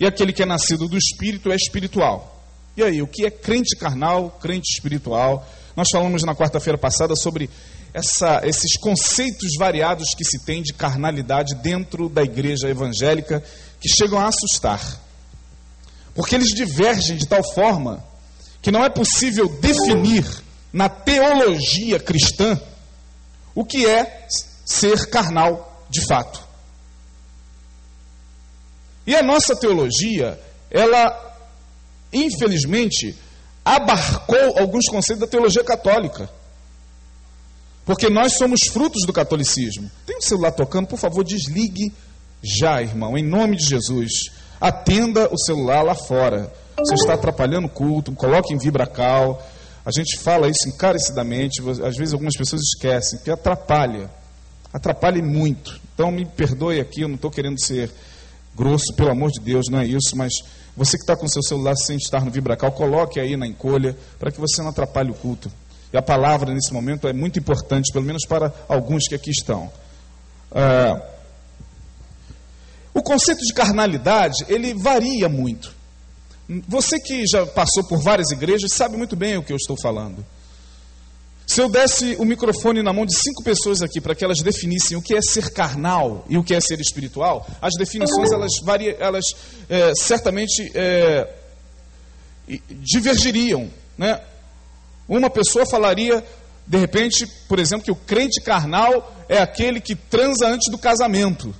e aquele que é nascido do Espírito é espiritual. E aí, o que é crente carnal, crente espiritual? Nós falamos na quarta-feira passada sobre essa, esses conceitos variados que se tem de carnalidade dentro da igreja evangélica que chegam a assustar. Porque eles divergem de tal forma que não é possível definir na teologia cristã o que é ser carnal de fato. E a nossa teologia, ela, infelizmente, abarcou alguns conceitos da teologia católica. Porque nós somos frutos do catolicismo. Tem um celular tocando, por favor, desligue já, irmão, em nome de Jesus. Atenda o celular lá fora. Você está atrapalhando o culto, coloque em vibracal. A gente fala isso encarecidamente, às vezes algumas pessoas esquecem, que atrapalha. Atrapalha muito. Então me perdoe aqui, eu não estou querendo ser grosso, pelo amor de Deus, não é isso, mas você que está com seu celular sem estar no vibracal, coloque aí na encolha, para que você não atrapalhe o culto. E a palavra nesse momento é muito importante, pelo menos para alguns que aqui estão. Ah, o conceito de carnalidade, ele varia muito. Você que já passou por várias igrejas sabe muito bem o que eu estou falando. Se eu desse o microfone na mão de cinco pessoas aqui para que elas definissem o que é ser carnal e o que é ser espiritual, as definições elas, varia, elas é, certamente é, divergiriam. Né? Uma pessoa falaria, de repente, por exemplo, que o crente carnal é aquele que transa antes do casamento.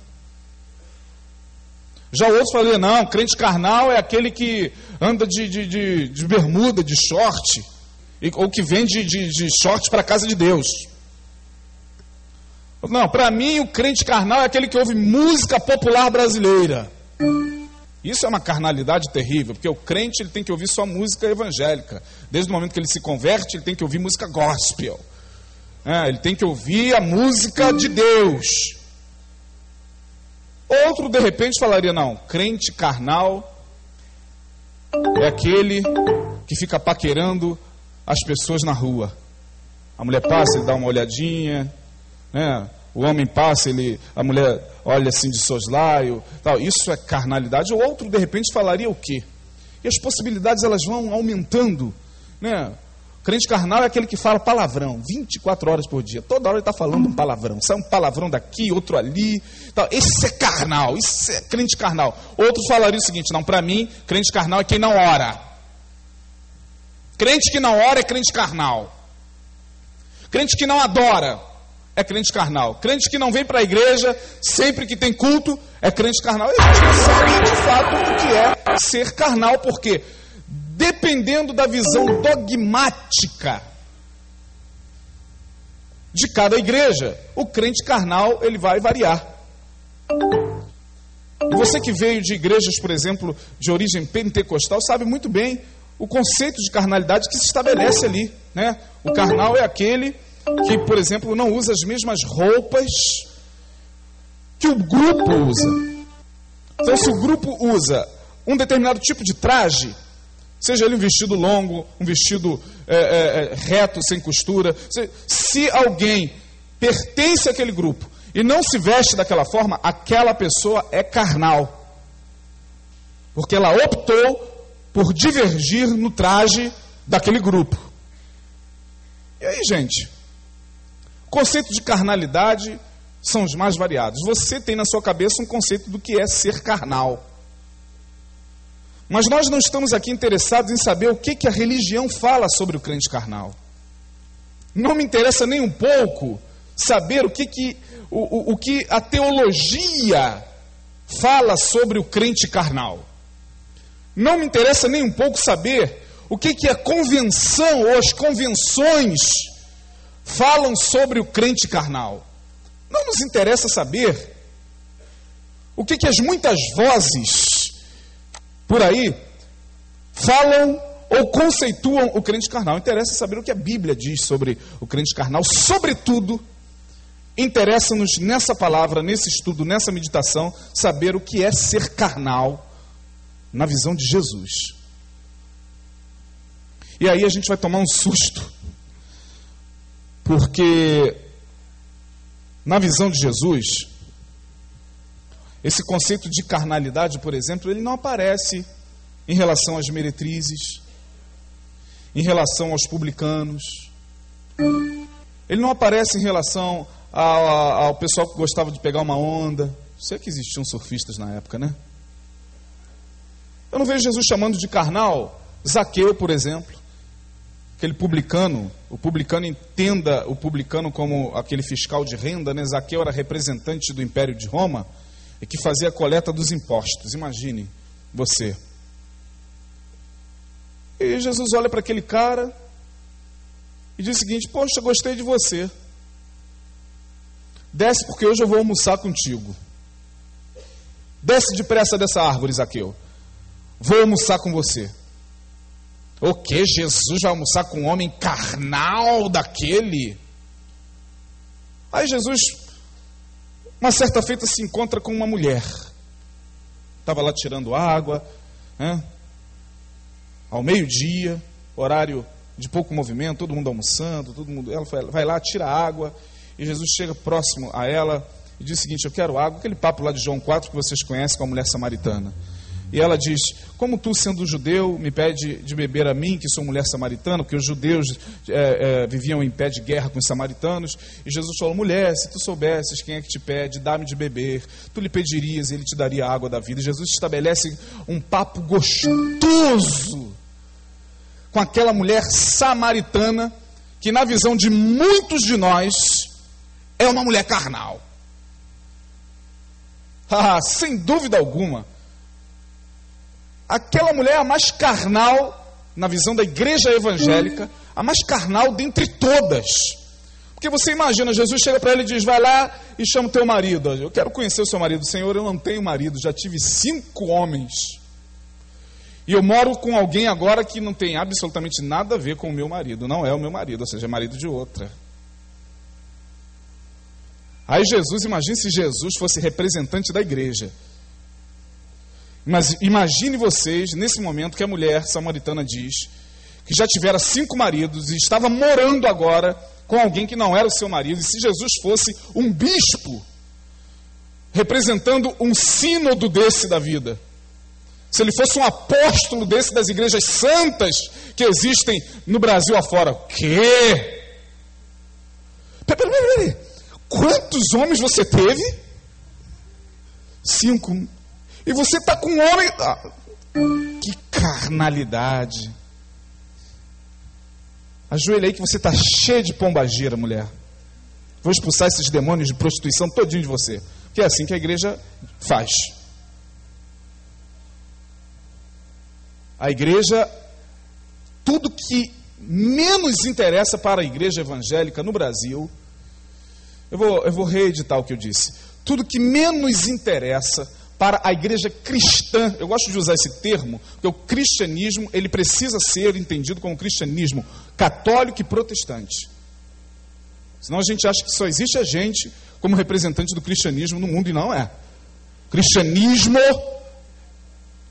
Já outro falaria, não, crente carnal é aquele que anda de, de, de, de bermuda, de short, ou que vende de, de para a casa de Deus. Não, para mim o crente carnal é aquele que ouve música popular brasileira. Isso é uma carnalidade terrível, porque o crente ele tem que ouvir só música evangélica. Desde o momento que ele se converte, ele tem que ouvir música gospel. É, ele tem que ouvir a música de Deus. Outro, de repente, falaria: não, crente carnal é aquele que fica paquerando as pessoas na rua. A mulher passa, ele dá uma olhadinha, né? o homem passa, ele, a mulher olha assim de soslaio, tal. isso é carnalidade. O outro, de repente, falaria o quê? E as possibilidades elas vão aumentando. Né? O crente carnal é aquele que fala palavrão 24 horas por dia. Toda hora ele está falando um palavrão. Sai um palavrão daqui, outro ali. Tal. Esse é carnal, isso é crente carnal. Outros falariam o seguinte: não, para mim, crente carnal é quem não ora. Crente que não ora é crente carnal. Crente que não adora é crente carnal. Crente que não vem para a igreja sempre que tem culto é crente carnal. E a gente não sabe de fato o que é ser carnal, porque dependendo da visão dogmática de cada igreja, o crente carnal ele vai variar. Você que veio de igrejas, por exemplo, de origem pentecostal, sabe muito bem o conceito de carnalidade que se estabelece ali. Né? O carnal é aquele que, por exemplo, não usa as mesmas roupas que o grupo usa. Então, se o grupo usa um determinado tipo de traje, seja ele um vestido longo, um vestido é, é, é reto, sem costura, se, se alguém pertence àquele grupo e não se veste daquela forma, aquela pessoa é carnal. Porque ela optou por divergir no traje daquele grupo. E aí, gente? Conceito de carnalidade são os mais variados. Você tem na sua cabeça um conceito do que é ser carnal. Mas nós não estamos aqui interessados em saber o que, que a religião fala sobre o crente carnal. Não me interessa nem um pouco saber o que, que, o, o, o que a teologia fala sobre o crente carnal. Não me interessa nem um pouco saber o que, que a convenção ou as convenções falam sobre o crente carnal. Não nos interessa saber o que, que as muitas vozes por aí falam ou conceituam o crente carnal. Interessa saber o que a Bíblia diz sobre o crente carnal. Sobretudo, interessa-nos nessa palavra, nesse estudo, nessa meditação, saber o que é ser carnal na visão de Jesus. E aí a gente vai tomar um susto porque, na visão de Jesus, Esse conceito de carnalidade, por exemplo, ele não aparece em relação às meretrizes, em relação aos publicanos. Ele não aparece em relação ao, ao pessoal que gostava de pegar uma onda. Sei que existiam surfistas na época, né? Eu não vejo Jesus chamando de carnal Zaqueu, por exemplo. Aquele publicano, o publicano entenda o publicano como aquele fiscal de renda, né? Zaqueu era representante do Império de Roma e que fazia a coleta dos impostos. Imagine você. E Jesus olha para aquele cara e diz o seguinte: Poxa, gostei de você. Desce porque hoje eu vou almoçar contigo. Desce depressa dessa árvore, Zaqueu. Vou almoçar com você. O que? Jesus vai almoçar com um homem carnal daquele? Aí Jesus, uma certa feita, se encontra com uma mulher. Estava lá tirando água, né? ao meio-dia, horário de pouco movimento, todo mundo almoçando, todo mundo. Ela vai lá, tira água, e Jesus chega próximo a ela e diz o seguinte: Eu quero água, aquele papo lá de João 4 que vocês conhecem com a mulher samaritana. E ela diz: Como tu, sendo judeu, me pede de beber a mim, que sou mulher samaritana, porque os judeus é, é, viviam em pé de guerra com os samaritanos. E Jesus falou: Mulher, se tu soubesses quem é que te pede, dá-me de beber, tu lhe pedirias e ele te daria a água da vida. E Jesus estabelece um papo gostoso com aquela mulher samaritana, que na visão de muitos de nós é uma mulher carnal. Ah, sem dúvida alguma aquela mulher é a mais carnal, na visão da igreja evangélica, a mais carnal dentre todas. Porque você imagina, Jesus chega para ele e diz: Vai lá e chama o teu marido. Eu quero conhecer o seu marido. Senhor, eu não tenho marido, já tive cinco homens. E eu moro com alguém agora que não tem absolutamente nada a ver com o meu marido. Não é o meu marido, ou seja, é marido de outra. Aí Jesus, imagine se Jesus fosse representante da igreja. Mas imagine vocês, nesse momento, que a mulher samaritana diz que já tivera cinco maridos e estava morando agora com alguém que não era o seu marido. E se Jesus fosse um bispo, representando um sínodo desse da vida, se ele fosse um apóstolo desse das igrejas santas que existem no Brasil afora, o quê? Peraí, peraí, peraí. Quantos homens você teve? Cinco. E você está com um homem. Ah, que carnalidade. Ajoelha aí que você está cheio de pombagira, mulher. Vou expulsar esses demônios de prostituição todinho de você. Que é assim que a igreja faz. A igreja, tudo que menos interessa para a igreja evangélica no Brasil, eu vou, eu vou reeditar o que eu disse. Tudo que menos interessa para a igreja cristã. Eu gosto de usar esse termo, porque o cristianismo ele precisa ser entendido como cristianismo católico e protestante. Senão a gente acha que só existe a gente como representante do cristianismo no mundo e não é. O cristianismo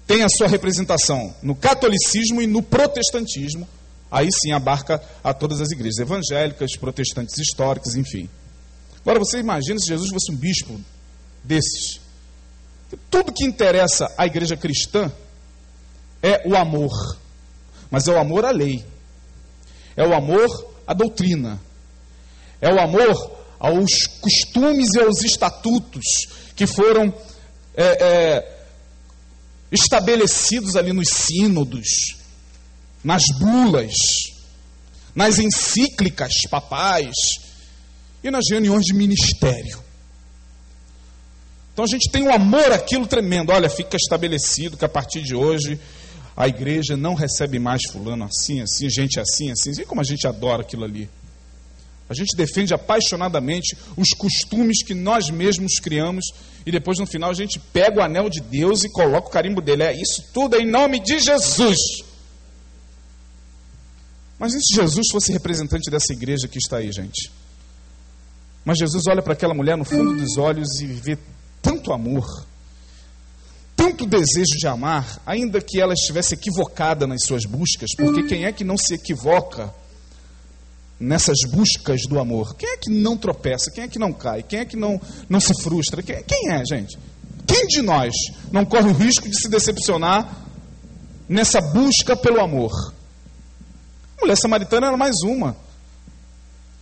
tem a sua representação no catolicismo e no protestantismo. Aí sim abarca a todas as igrejas evangélicas, protestantes históricas, enfim. Agora você imagina se Jesus fosse um bispo desses. Tudo que interessa à igreja cristã é o amor, mas é o amor à lei, é o amor à doutrina, é o amor aos costumes e aos estatutos que foram é, é, estabelecidos ali nos sínodos, nas bulas, nas encíclicas papais e nas reuniões de ministério. Então a gente tem um amor àquilo tremendo. Olha, fica estabelecido que a partir de hoje a igreja não recebe mais fulano assim, assim, gente assim, assim. E como a gente adora aquilo ali. A gente defende apaixonadamente os costumes que nós mesmos criamos e depois no final a gente pega o anel de Deus e coloca o carimbo dele. É isso tudo em nome de Jesus. Mas se Jesus fosse representante dessa igreja que está aí, gente? Mas Jesus olha para aquela mulher no fundo dos olhos e vê tanto amor, tanto desejo de amar, ainda que ela estivesse equivocada nas suas buscas, porque quem é que não se equivoca nessas buscas do amor? Quem é que não tropeça? Quem é que não cai? Quem é que não, não se frustra? Quem, quem é, gente? Quem de nós não corre o risco de se decepcionar nessa busca pelo amor? A mulher samaritana era mais uma.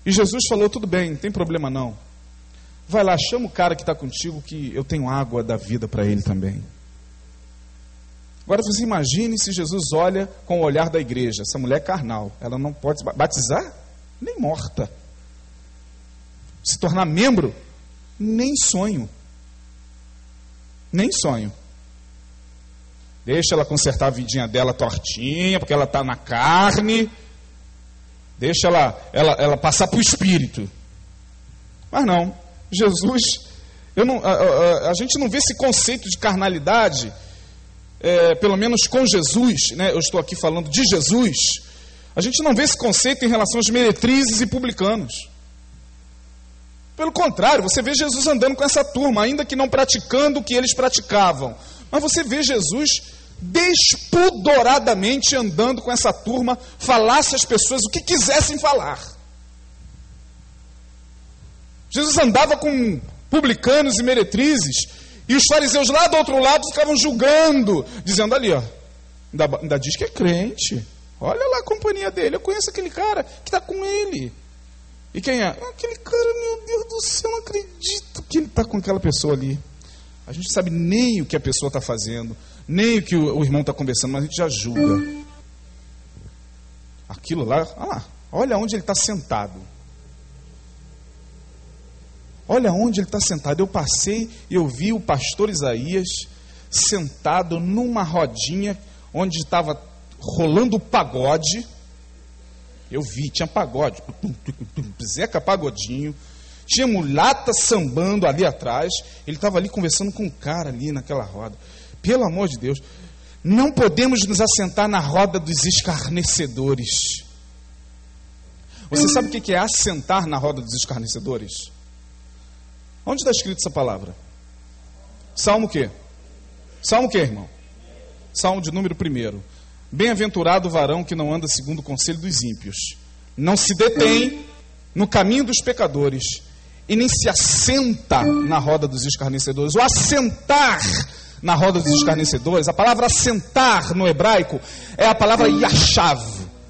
E Jesus falou: tudo bem, não tem problema não. Vai lá, chama o cara que está contigo, que eu tenho água da vida para ele também. Agora você imagine se Jesus olha com o olhar da igreja. Essa mulher é carnal, ela não pode batizar nem morta. Se tornar membro, nem sonho. Nem sonho. Deixa ela consertar a vidinha dela tortinha, porque ela está na carne. Deixa ela, ela, ela passar para o espírito. Mas não, Jesus, não, a, a, a, gente não vê esse conceito de carnalidade, é, pelo menos com Jesus, né? eu estou aqui falando de Jesus, a gente não vê esse conceito em relação às meretrizes e publicanos. Pelo contrário, você vê Jesus andando com essa turma, ainda que não praticando o que eles praticavam. Mas você vê Jesus despudoradamente andando com essa turma, falasse às pessoas o que quisessem falar. Jesus andava com publicanos e meretrizes, e os fariseus lá do outro lado ficavam julgando, dizendo ali, ó, ainda, ainda diz que é crente. Olha lá a companhia dele, eu conheço aquele cara que está com ele. E quem é? Aquele cara, meu Deus do céu, não acredito que ele está com aquela pessoa ali. A gente sabe nem o que a pessoa está fazendo, nem o que o, o irmão está conversando, mas a gente já julga. Aquilo lá, olha lá, olha onde ele está sentado. Olha onde ele está sentado. Eu passei e eu vi o pastor Isaías sentado numa rodinha onde estava rolando o pagode. Eu vi, tinha pagode, Zeca Pagodinho, tinha mulata sambando ali atrás. Ele estava ali conversando com um cara ali naquela roda. Pelo amor de Deus, não podemos nos assentar na roda dos escarnecedores. Você sabe o que é assentar na roda dos escarnecedores? Onde está escrito essa palavra? Salmo o quê? Salmo o quê, irmão? Salmo de número primeiro. Bem-aventurado o varão que não anda segundo o conselho dos ímpios, não se detém no caminho dos pecadores e nem se assenta na roda dos escarnecedores. O assentar na roda dos escarnecedores, a palavra assentar no hebraico é a palavra yashav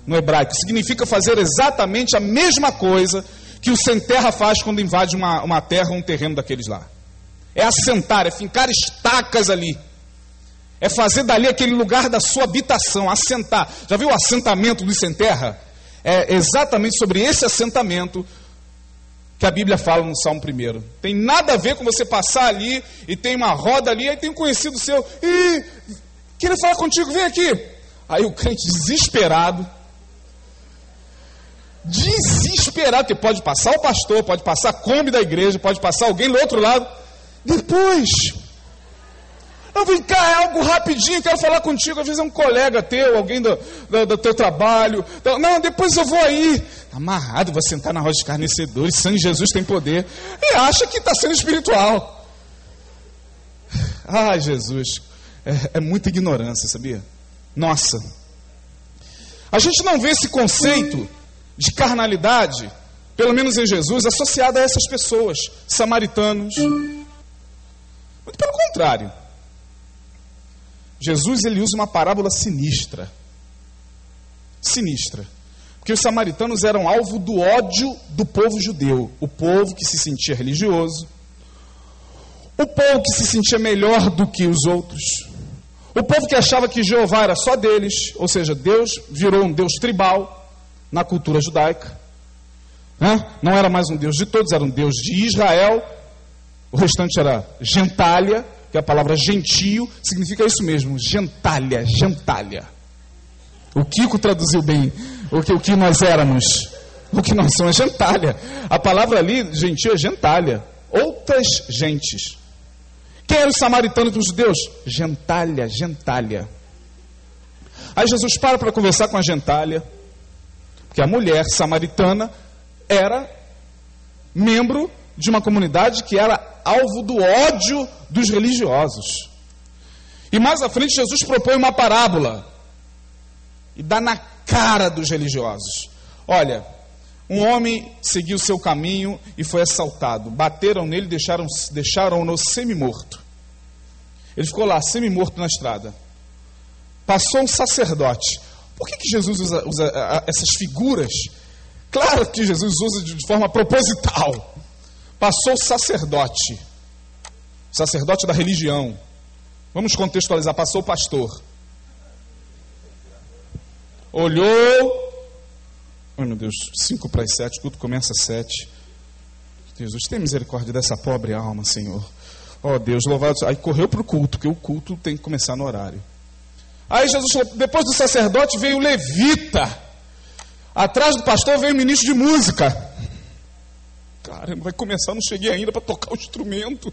no hebraico. Significa fazer exatamente a mesma coisa que o sem terra faz quando invade uma, uma terra ou um terreno daqueles lá. É assentar, é fincar estacas ali. É fazer dali aquele lugar da sua habitação, assentar. Já viu o assentamento do sem terra? É exatamente sobre esse assentamento que a Bíblia fala no Salmo 1. Tem nada a ver com você passar ali e tem uma roda ali, aí tem um conhecido seu, e queria falar contigo, vem aqui. Aí o crente desesperado, desesperado, que pode passar o pastor, pode passar a Kombi da igreja, pode passar alguém do outro lado. Depois, eu vem cá, é algo rapidinho, quero falar contigo. Às vezes é um colega teu, alguém do, do, do teu trabalho. Não, depois eu vou aí. Amarrado, vou sentar na roda de escarnecedores, sangue Jesus tem poder. E acha que está sendo espiritual. Ai, Jesus, é, é muita ignorância, sabia? Nossa. A gente não vê esse conceito de carnalidade, pelo menos em Jesus, associado a essas pessoas, samaritanos. Muito pelo contrário. Jesus ele usa uma parábola sinistra. Sinistra. Porque os samaritanos eram alvo do ódio do povo judeu, o povo que se sentia religioso, o povo que se sentia melhor do que os outros, o povo que achava que Jeová era só deles, ou seja, Deus virou um Deus tribal na cultura judaica. Né? Não era mais um Deus de todos, era um Deus de Israel, o restante era gentalha que a palavra gentio significa isso mesmo, gentalha, gentalha. O Kiko traduziu bem o que, o que nós éramos. O que nós somos é gentalha. A palavra ali, gentio, é gentalha. Outras gentes. Quem era o samaritano dos judeus? Gentalha, gentalha. Aí Jesus para para conversar com a gentalha, porque a mulher samaritana era membro de uma comunidade que era alvo do ódio dos religiosos. E mais à frente, Jesus propõe uma parábola e dá na cara dos religiosos. Olha, um homem seguiu seu caminho e foi assaltado. Bateram nele e deixaram-no deixaram semi-morto. Ele ficou lá, semi-morto na estrada. Passou um sacerdote. Por que, que Jesus usa, usa essas figuras? Claro que Jesus usa de forma proposital. Passou o sacerdote, sacerdote da religião. Vamos contextualizar. Passou o pastor. Olhou. Ai meu Deus, cinco para as sete, o culto começa às sete. Jesus, tem misericórdia dessa pobre alma, Senhor. Ó oh, Deus, louvado. Aí correu para o culto, porque o culto tem que começar no horário. Aí Jesus falou, depois do sacerdote veio o levita. Atrás do pastor veio o ministro de música. Caramba, vai começar, não cheguei ainda para tocar o instrumento.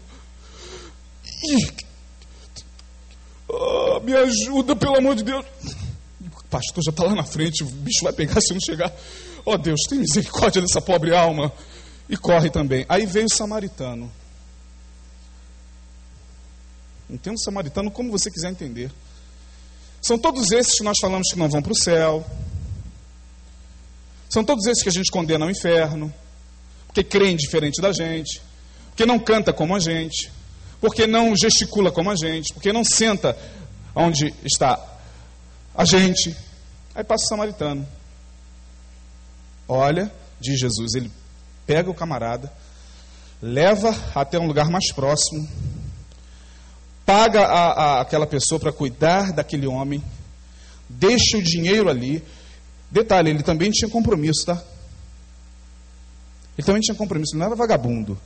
Oh, me ajuda, pelo amor de Deus. O pastor já está lá na frente, o bicho vai pegar se não chegar. Oh Deus, tem misericórdia dessa pobre alma. E corre também. Aí veio o samaritano. Entenda o samaritano como você quiser entender. São todos esses que nós falamos que não vão para o céu. São todos esses que a gente condena ao inferno. Porque creem diferente da gente. Porque não canta como a gente. Porque não gesticula como a gente. Porque não senta onde está a gente. Aí passa o samaritano. Olha, diz Jesus, ele pega o camarada, leva até um lugar mais próximo, paga a, a, aquela pessoa para cuidar daquele homem, deixa o dinheiro ali. Detalhe, ele também tinha compromisso, tá? Ele também tinha compromisso, não era vagabundo.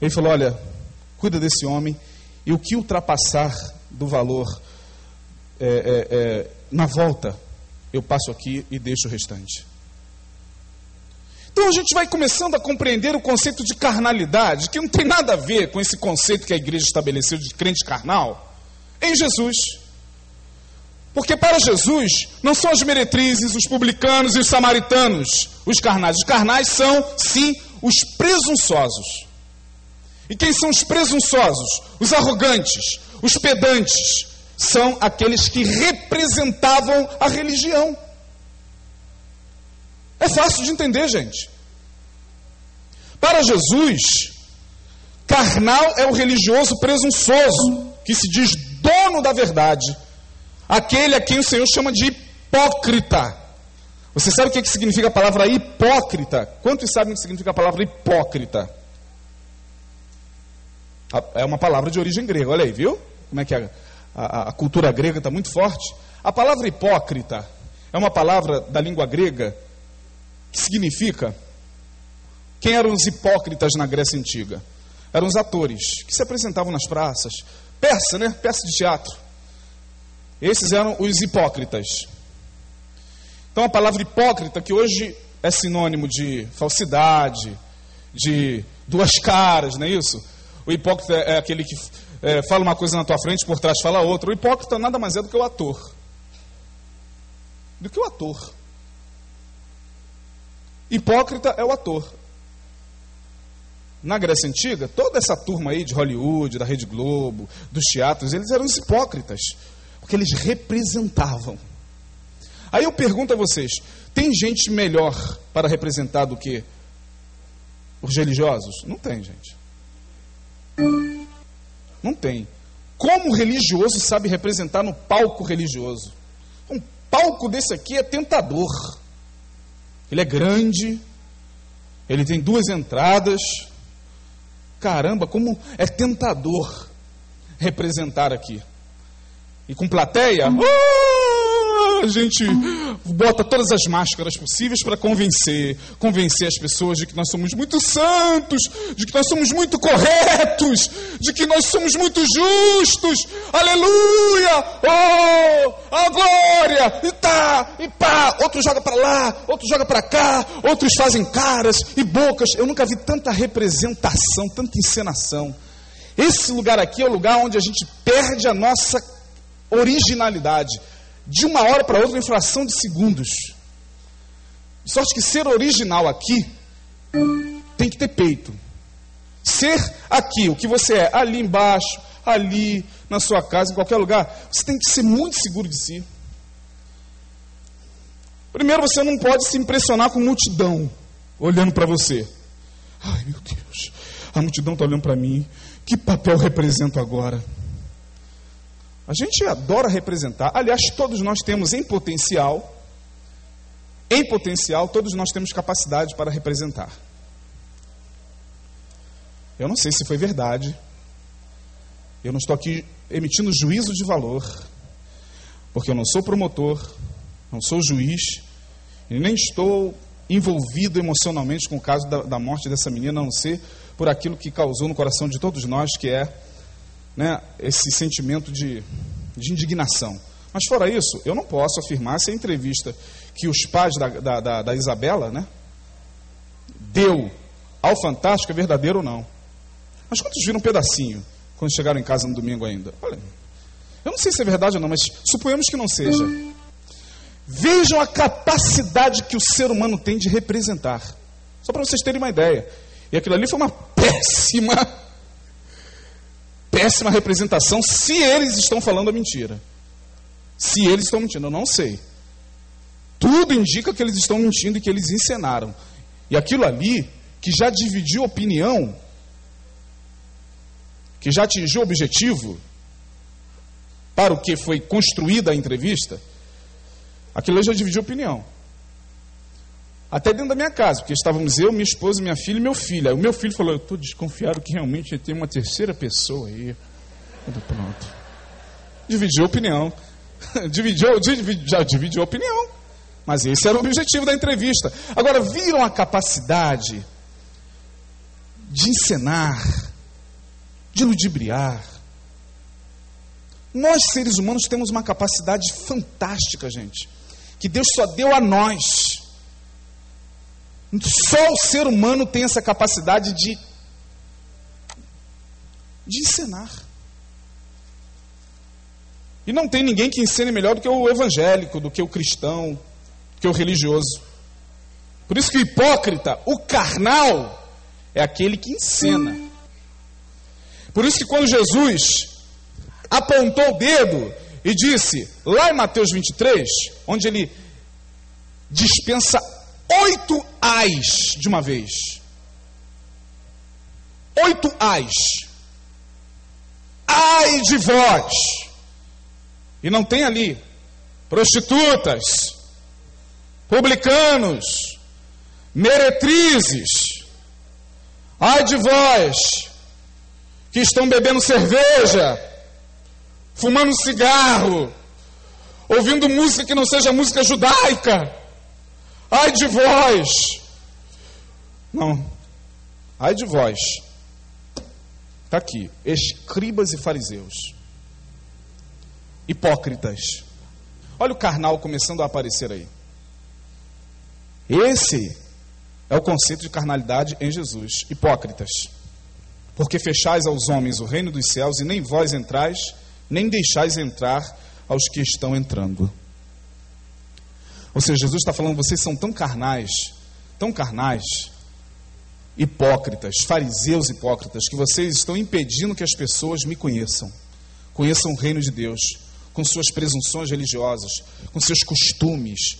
Ele falou: Olha, cuida desse homem, e o que ultrapassar do valor é, é, é, na volta, eu passo aqui e deixo o restante. Então a gente vai começando a compreender o conceito de carnalidade, que não tem nada a ver com esse conceito que a igreja estabeleceu de crente carnal, em Jesus. Porque para Jesus não são as meretrizes, os publicanos e os samaritanos os carnais. Os carnais são, sim, os presunçosos. E quem são os presunçosos? Os arrogantes, os pedantes. São aqueles que representavam a religião. É fácil de entender, gente. Para Jesus, carnal é o religioso presunçoso, que se diz dono da verdade, aquele a quem o Senhor chama de hipócrita. Você sabe o que significa a palavra hipócrita? Quantos sabem o que significa a palavra hipócrita? É uma palavra de origem grega, olha aí, viu? Como é que a, a, a cultura grega está muito forte. A palavra hipócrita é uma palavra da língua grega significa quem eram os hipócritas na Grécia Antiga? Eram os atores que se apresentavam nas praças, peça, né? Peça de teatro. Esses eram os hipócritas. Então a palavra hipócrita, que hoje é sinônimo de falsidade, de duas caras, não é isso? O hipócrita é aquele que é, fala uma coisa na tua frente, por trás fala outra. O hipócrita nada mais é do que o ator. Do que o ator. Hipócrita é o ator. Na Grécia Antiga, toda essa turma aí de Hollywood, da Rede Globo, dos teatros, eles eram os hipócritas, porque eles representavam. Aí eu pergunto a vocês: tem gente melhor para representar do que os religiosos? Não tem, gente. Não tem. Como o religioso sabe representar no palco religioso? Um palco desse aqui é tentador. Ele é grande, ele tem duas entradas. Caramba, como é tentador representar aqui. E com plateia, a gente bota todas as máscaras possíveis para convencer, convencer as pessoas de que nós somos muito santos, de que nós somos muito corretos, de que nós somos muito justos. Aleluia! Oh, a glória! E tá, e pá, outro joga para lá, outro joga para cá, outros fazem caras e bocas. Eu nunca vi tanta representação, tanta encenação. Esse lugar aqui é o lugar onde a gente perde a nossa originalidade de uma hora para outra em fração de segundos. Sorte que ser original aqui tem que ter peito. Ser aqui, o que você é, ali embaixo, ali, na sua casa, em qualquer lugar, você tem que ser muito seguro de si. Primeiro, você não pode se impressionar com multidão olhando para você. Ai, meu Deus, a multidão está olhando para mim. Que papel represento agora? A gente adora representar. Aliás, todos nós temos em potencial, em potencial, todos nós temos capacidade para representar. Eu não sei se foi verdade. Eu não estou aqui emitindo juízo de valor, porque eu não sou promotor, não sou juiz, e nem estou envolvido emocionalmente com o caso da, da morte dessa menina, a não ser por aquilo que causou no coração de todos nós, que é né, esse sentimento de, de indignação. Mas fora isso, eu não posso afirmar se a entrevista que os pais da, da, da, da Isabela né, deu ao Fantástico é verdadeira ou não. Mas quantos viram um pedacinho quando chegaram em casa no domingo ainda? Olha, eu não sei se é verdade ou não, mas suponhamos que não seja. Vejam a capacidade que o ser humano tem de representar. Só para vocês terem uma ideia. E aquilo ali foi uma péssima, péssima representação, se eles estão falando a mentira. Se eles estão mentindo, eu não sei. Tudo indica que eles estão mentindo e que eles encenaram. E aquilo ali, que já dividiu opinião, que já atingiu o objetivo para o que foi construída a entrevista, aquilo já dividiu opinião. Até dentro da minha casa, porque estávamos eu, minha esposa, minha filha e meu filho. Aí o meu filho falou: Eu estou desconfiado que realmente tem uma terceira pessoa aí. Pronto. Dividiu a opinião. dividiu, já dividiu a opinião. Mas esse era o objetivo da entrevista. Agora, viram a capacidade de encenar, de ludibriar. Nós, seres humanos, temos uma capacidade fantástica, gente, que Deus só deu a nós. Só o ser humano tem essa capacidade de, de encenar. E não tem ninguém que ensine melhor do que o evangélico, do que o cristão, do que o religioso. Por isso que o hipócrita, o carnal, é aquele que encena. Por isso que quando Jesus apontou o dedo e disse, lá em Mateus 23, onde ele dispensa oito ais de uma vez. Oito ais. Ai de vós. E não tem ali prostitutas, publicanos, meretrizes. Ai de vós que estão bebendo cerveja, fumando cigarro, ouvindo música que não seja música judaica. Ai de vós! Não. Ai de vós. Está aqui. Escribas e fariseus. Hipócritas. Olha o carnal começando a aparecer aí. Esse é o conceito de carnalidade em Jesus. Hipócritas. Porque fechais aos homens o reino dos céus e nem vós entrais, nem deixais entrar aos que estão entrando. Ou seja, Jesus está falando, vocês são tão carnais, tão carnais, hipócritas, fariseus hipócritas, que vocês estão impedindo que as pessoas me conheçam, conheçam o reino de Deus, com suas presunções religiosas, com seus costumes.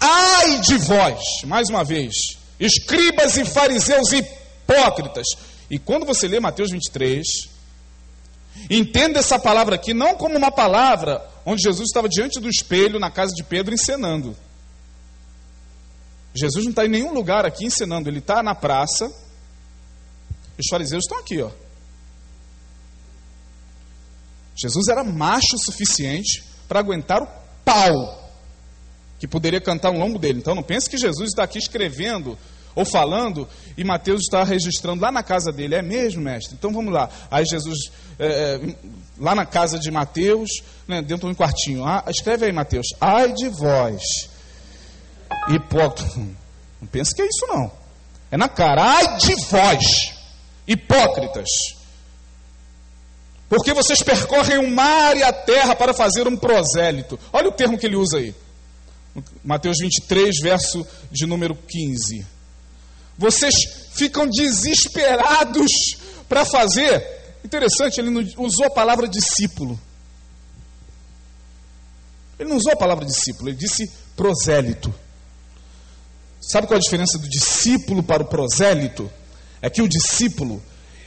Ai de vós, mais uma vez, escribas e fariseus hipócritas. E quando você lê Mateus 23, entenda essa palavra aqui não como uma palavra onde Jesus estava diante do espelho na casa de Pedro encenando. Jesus não está em nenhum lugar aqui ensinando, ele está na praça. Os fariseus estão aqui, ó. Jesus era macho o suficiente para aguentar o pau que poderia cantar um lombo dele. Então não pense que Jesus está aqui escrevendo ou falando e Mateus está registrando lá na casa dele. É mesmo, mestre? Então vamos lá. Aí Jesus, é, é, lá na casa de Mateus, né, dentro de um quartinho. Ah, escreve aí, Mateus. Ai de vós, hipócrita. Não pense que é isso, não. É na cara. Ai de vós, hipócritas. Porque vocês percorrem o mar e a terra para fazer um prosélito. Olha o termo que ele usa aí. Mateus 23, verso de número 15. Vocês ficam desesperados para fazer. Interessante, ele usou a palavra discípulo. Ele não usou a palavra discípulo, ele disse prosélito. Sabe qual a diferença do discípulo para o prosélito? É que o discípulo,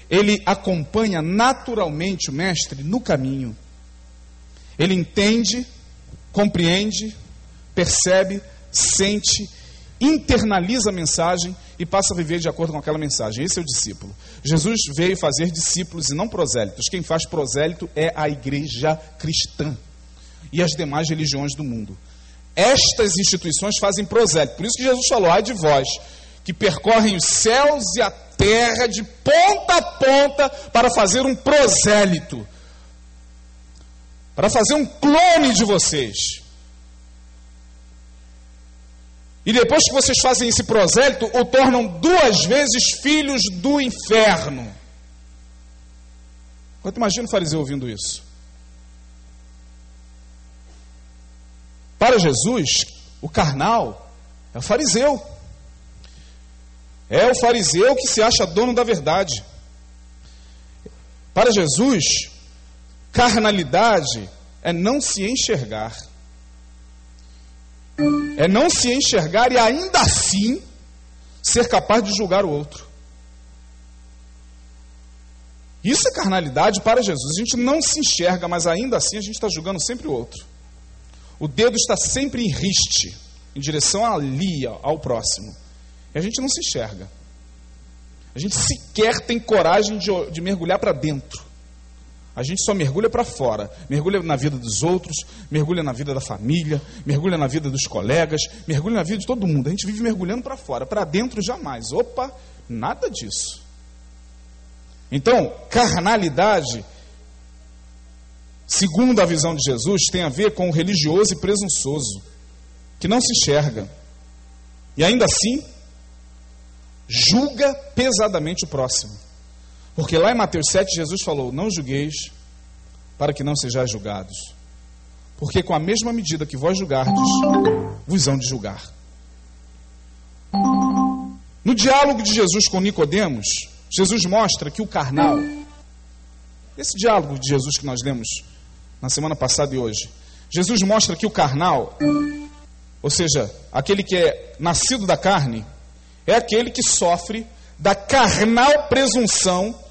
ele acompanha naturalmente o mestre no caminho. Ele entende, compreende, percebe, sente, internaliza a mensagem e passa a viver de acordo com aquela mensagem. Esse é o discípulo. Jesus veio fazer discípulos e não prosélitos. Quem faz prosélito é a igreja cristã e as demais religiões do mundo. Estas instituições fazem prosélito. Por isso que Jesus falou: ai de vós, que percorrem os céus e a terra de ponta a ponta para fazer um prosélito, para fazer um clone de vocês. E depois que vocês fazem esse prosélito, o tornam duas vezes filhos do inferno. Quanto imagina o fariseu ouvindo isso? Para Jesus, o carnal é o fariseu. É o fariseu que se acha dono da verdade. Para Jesus, carnalidade é não se enxergar. É não se enxergar e ainda assim ser capaz de julgar o outro. Isso é carnalidade para Jesus. A gente não se enxerga, mas ainda assim a gente está julgando sempre o outro. O dedo está sempre em riste, em direção ali, ao próximo. E a gente não se enxerga. A gente sequer tem coragem de, de mergulhar para dentro. A gente só mergulha para fora, mergulha na vida dos outros, mergulha na vida da família, mergulha na vida dos colegas, mergulha na vida de todo mundo. A gente vive mergulhando para fora, para dentro jamais. Opa, nada disso. Então, carnalidade, segundo a visão de Jesus, tem a ver com o religioso e presunçoso, que não se enxerga. E ainda assim, julga pesadamente o próximo. Porque lá em Mateus 7, Jesus falou: Não julgueis, para que não sejais julgados. Porque com a mesma medida que vós julgardes, vos hão de julgar. No diálogo de Jesus com Nicodemos, Jesus mostra que o carnal, esse diálogo de Jesus que nós lemos na semana passada e hoje, Jesus mostra que o carnal, ou seja, aquele que é nascido da carne, é aquele que sofre da carnal presunção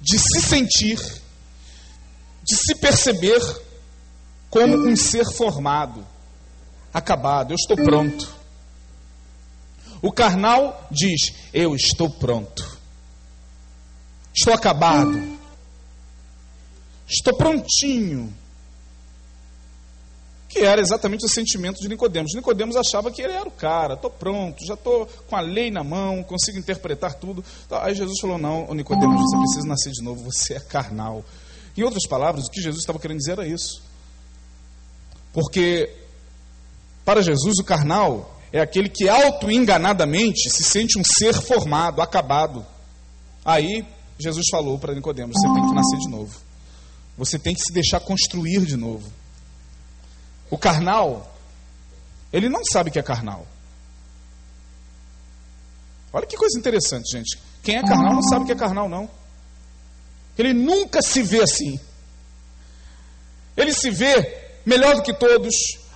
de se sentir, de se perceber como um ser formado, acabado, eu estou pronto. O carnal diz: Eu estou pronto, estou acabado, estou prontinho que era exatamente o sentimento de Nicodemos. Nicodemos achava que ele era o cara, estou pronto, já estou com a lei na mão, consigo interpretar tudo. Aí Jesus falou: Não, Nicodemos, você precisa nascer de novo, você é carnal. Em outras palavras, o que Jesus estava querendo dizer era isso. Porque para Jesus o carnal é aquele que auto-enganadamente se sente um ser formado, acabado. Aí Jesus falou para Nicodemos: você tem que nascer de novo. Você tem que se deixar construir de novo. O carnal, ele não sabe que é carnal. Olha que coisa interessante, gente. Quem é carnal não sabe que é carnal, não. Ele nunca se vê assim. Ele se vê melhor do que todos,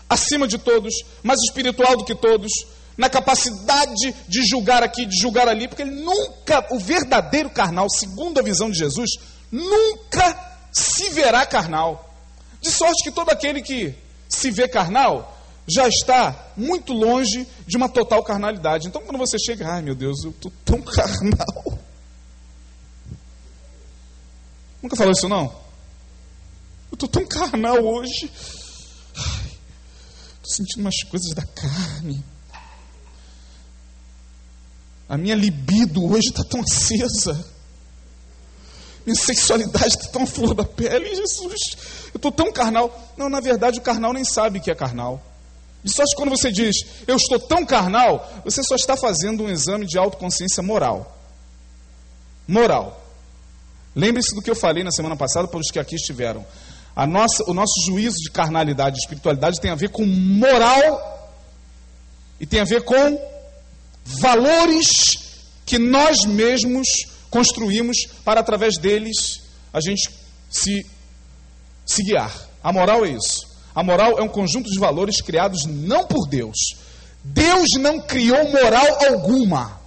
acima de todos, mais espiritual do que todos, na capacidade de julgar aqui, de julgar ali, porque ele nunca, o verdadeiro carnal, segundo a visão de Jesus, nunca se verá carnal. De sorte que todo aquele que se vê carnal, já está muito longe de uma total carnalidade. Então, quando você chega, ai meu Deus, eu estou tão carnal. Nunca falou isso, não? Eu estou tão carnal hoje. Estou sentindo umas coisas da carne. A minha libido hoje está tão acesa. Minha sexualidade está tão flor da pele, Jesus. Eu estou tão carnal. Não, na verdade, o carnal nem sabe que é carnal. E só que quando você diz, eu estou tão carnal, você só está fazendo um exame de autoconsciência moral. Moral. Lembre-se do que eu falei na semana passada para os que aqui estiveram. A nossa, o nosso juízo de carnalidade e espiritualidade tem a ver com moral e tem a ver com valores que nós mesmos construímos para através deles a gente se, se guiar. A moral é isso. A moral é um conjunto de valores criados não por Deus. Deus não criou moral alguma.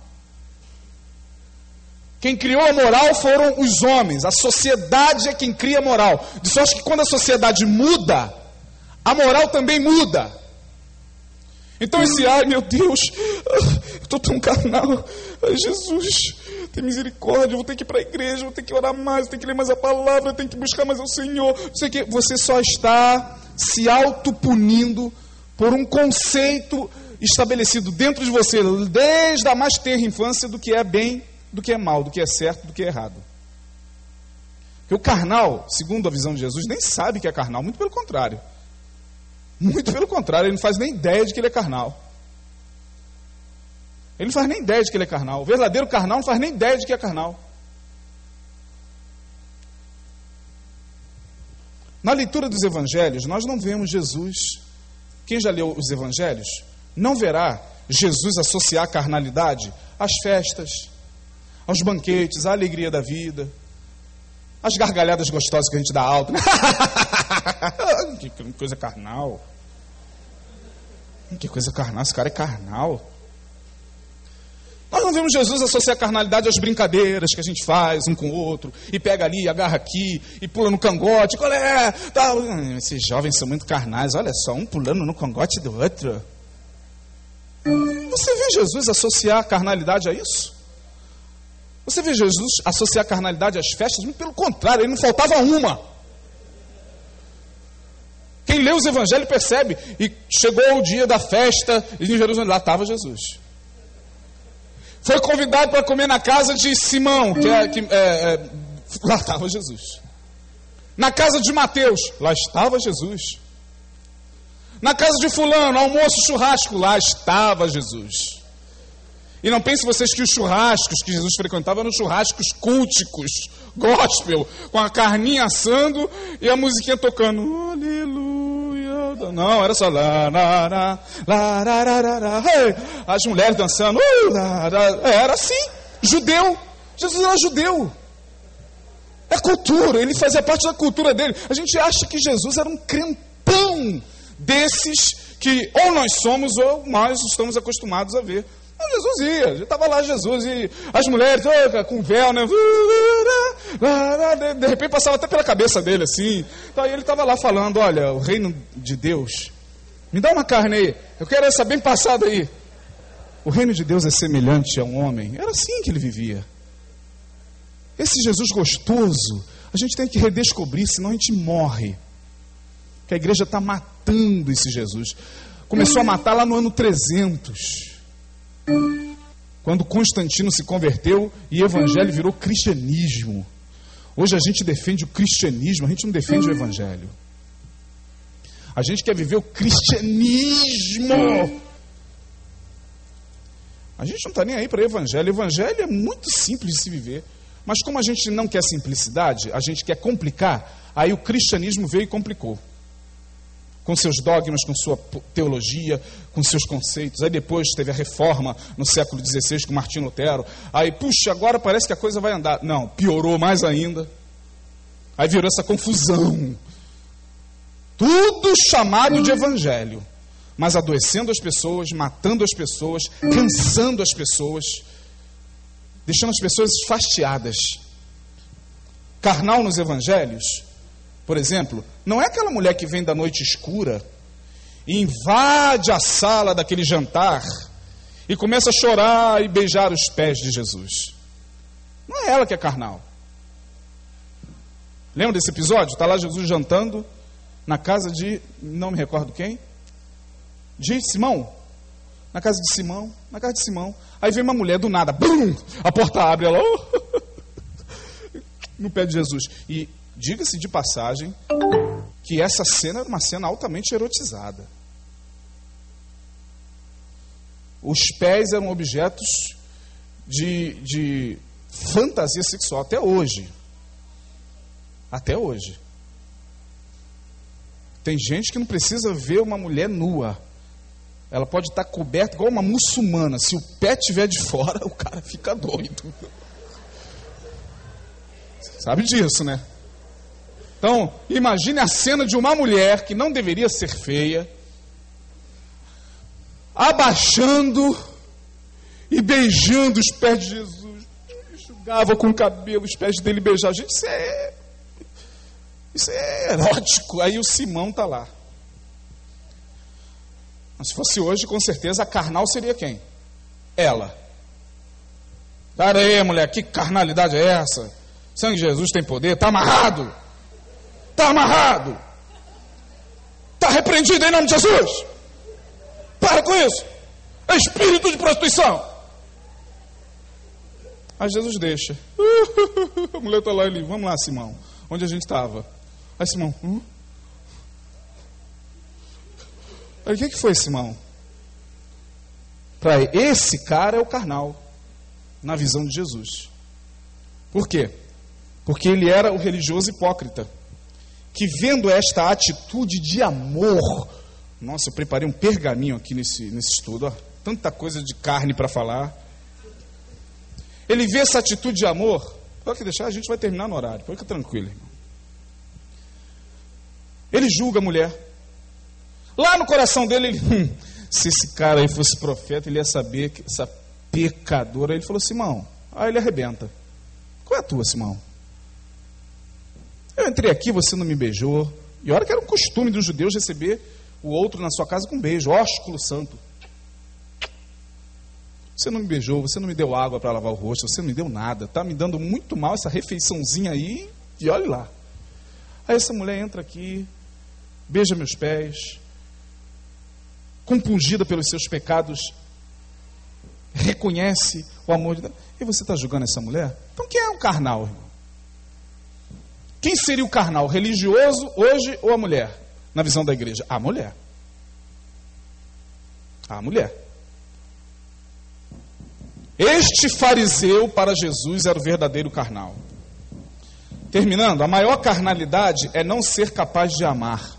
Quem criou a moral foram os homens, a sociedade é quem cria a moral. De sorte que quando a sociedade muda, a moral também muda. Então esse, ai meu Deus, eu estou tão carnal, ai Jesus, tem misericórdia, vou ter que ir para a igreja, vou ter que orar mais, vou ter que ler mais a palavra, vou ter que buscar mais ao Senhor. Não que, você só está se autopunindo por um conceito estabelecido dentro de você, desde a mais terra infância, do que é bem do que é mal, do que é certo, do que é errado. Porque o carnal, segundo a visão de Jesus, nem sabe que é carnal, muito pelo contrário. Muito pelo contrário, ele não faz nem ideia de que ele é carnal. Ele não faz nem ideia de que ele é carnal. O verdadeiro carnal não faz nem ideia de que é carnal. Na leitura dos evangelhos, nós não vemos Jesus. Quem já leu os evangelhos não verá Jesus associar a carnalidade às festas, aos banquetes, à alegria da vida, às gargalhadas gostosas que a gente dá alto. Que coisa carnal. Que coisa carnal, esse cara é carnal. Nós não vemos Jesus associar a carnalidade às brincadeiras que a gente faz um com o outro, e pega ali, agarra aqui, e pula no cangote, qual é? Tá. Esses jovens são muito carnais, olha só, um pulando no cangote do outro. Você vê Jesus associar a carnalidade a isso? Você vê Jesus associar a carnalidade às festas? Muito pelo contrário, ele não faltava uma. Quem lê os evangelhos percebe. E chegou o dia da festa em Jerusalém, lá estava Jesus. Foi convidado para comer na casa de Simão, que é, que, é, é, lá estava Jesus. Na casa de Mateus, lá estava Jesus. Na casa de Fulano, almoço, churrasco, lá estava Jesus. E não pense vocês que os churrascos que Jesus frequentava eram churrascos culticos, gospel, com a carninha assando e a musiquinha tocando. Aleluia. Não, era só lá, lá, lá, lá, lá, lá, lá, hey. as mulheres dançando. Uh, lá, lá. É, era assim, judeu. Jesus era judeu. É cultura, ele fazia parte da cultura dele. A gente acha que Jesus era um crentão desses que ou nós somos ou nós estamos acostumados a ver. Jesus ia, já estava lá Jesus e as mulheres oh, com véu, né? De repente passava até pela cabeça dele assim. Então ele estava lá falando: Olha, o reino de Deus, me dá uma carne aí, eu quero essa bem passada aí. O reino de Deus é semelhante a um homem. Era assim que ele vivia. Esse Jesus gostoso, a gente tem que redescobrir, senão a gente morre. Que a igreja está matando esse Jesus. Começou a matar lá no ano 300 quando Constantino se converteu e evangelho virou cristianismo. Hoje a gente defende o cristianismo, a gente não defende o evangelho. A gente quer viver o cristianismo. A gente não está nem aí para evangelho. Evangelho é muito simples de se viver. Mas como a gente não quer simplicidade, a gente quer complicar, aí o cristianismo veio e complicou com seus dogmas, com sua teologia, com seus conceitos. Aí depois teve a reforma no século XVI com Martinho Lutero. Aí, puxa, agora parece que a coisa vai andar. Não, piorou mais ainda. Aí virou essa confusão. Tudo chamado de evangelho, mas adoecendo as pessoas, matando as pessoas, cansando as pessoas, deixando as pessoas fastiadas. Carnal nos evangelhos por exemplo, não é aquela mulher que vem da noite escura e invade a sala daquele jantar e começa a chorar e beijar os pés de Jesus. Não é ela que é carnal. Lembra desse episódio? Está lá Jesus jantando na casa de, não me recordo quem, de Simão. Na casa de Simão, na casa de Simão. Aí vem uma mulher do nada, bum, a porta abre, ela oh, no pé de Jesus. E Diga-se de passagem que essa cena era uma cena altamente erotizada. Os pés eram objetos de, de fantasia sexual até hoje. Até hoje. Tem gente que não precisa ver uma mulher nua. Ela pode estar coberta igual uma muçulmana. Se o pé estiver de fora, o cara fica doido. Sabe disso, né? Então, imagine a cena de uma mulher que não deveria ser feia, abaixando e beijando os pés de Jesus. Jogava com o cabelo, os pés dele beijavam. Gente, isso é. Isso é erótico. Aí o Simão está lá. Mas se fosse hoje, com certeza a carnal seria quem? Ela. Para aí, mulher, que carnalidade é essa? Sangue de Jesus tem poder, está amarrado. Está amarrado. Está repreendido em nome de Jesus. Para com isso. É espírito de prostituição. Aí Jesus deixa. a mulher está lá ali. Vamos lá, Simão. Onde a gente estava? Aí Simão. Hum? Aí o que, que foi, Simão? Para esse cara é o carnal, na visão de Jesus. Por quê? Porque ele era o religioso hipócrita, que vendo esta atitude de amor, nossa, eu preparei um pergaminho aqui nesse, nesse estudo, ó, tanta coisa de carne para falar. Ele vê essa atitude de amor, pode deixar, a gente vai terminar no horário, fica tranquilo, irmão. Ele julga a mulher. Lá no coração dele, ele, hum, se esse cara aí fosse profeta, ele ia saber que essa pecadora. Ele falou: Simão, aí ele arrebenta. Qual é a tua, Simão? Eu entrei aqui, você não me beijou. E olha que era um costume dos judeus receber o outro na sua casa com um beijo, ósculo santo. Você não me beijou, você não me deu água para lavar o rosto, você não me deu nada. Está me dando muito mal essa refeiçãozinha aí, e olhe lá. Aí essa mulher entra aqui, beija meus pés, compungida pelos seus pecados, reconhece o amor de Deus. E você está julgando essa mulher? Então quem é o carnal? Quem seria o carnal? Religioso hoje ou a mulher? Na visão da igreja? A mulher. A mulher. Este fariseu para Jesus era o verdadeiro carnal. Terminando, a maior carnalidade é não ser capaz de amar.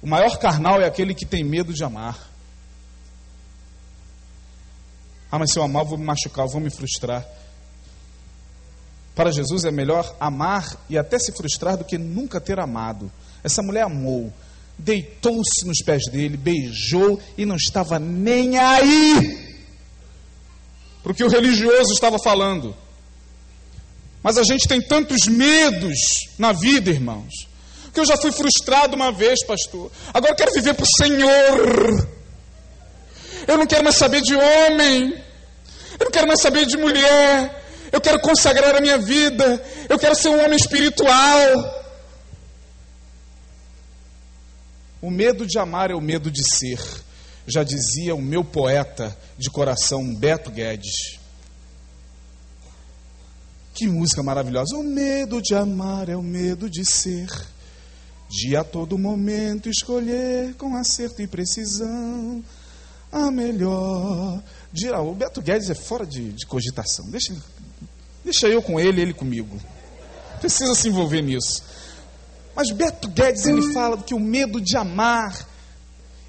O maior carnal é aquele que tem medo de amar. Ah, mas se eu amar, eu vou me machucar, eu vou me frustrar. Para Jesus é melhor amar e até se frustrar do que nunca ter amado. Essa mulher amou, deitou-se nos pés dele, beijou e não estava nem aí para o que o religioso estava falando. Mas a gente tem tantos medos na vida, irmãos que eu já fui frustrado uma vez, pastor. Agora eu quero viver para o Senhor. Eu não quero mais saber de homem. Eu não quero mais saber de mulher. Eu quero consagrar a minha vida. Eu quero ser um homem espiritual. O medo de amar é o medo de ser. Já dizia o meu poeta de coração, Beto Guedes. Que música maravilhosa. O medo de amar é o medo de ser de a todo momento escolher com acerto e precisão a melhor. De, ah, o Beto Guedes é fora de, de cogitação. Deixa, deixa eu com ele, ele comigo. Precisa se envolver nisso. Mas Beto Guedes ele fala que o medo de amar,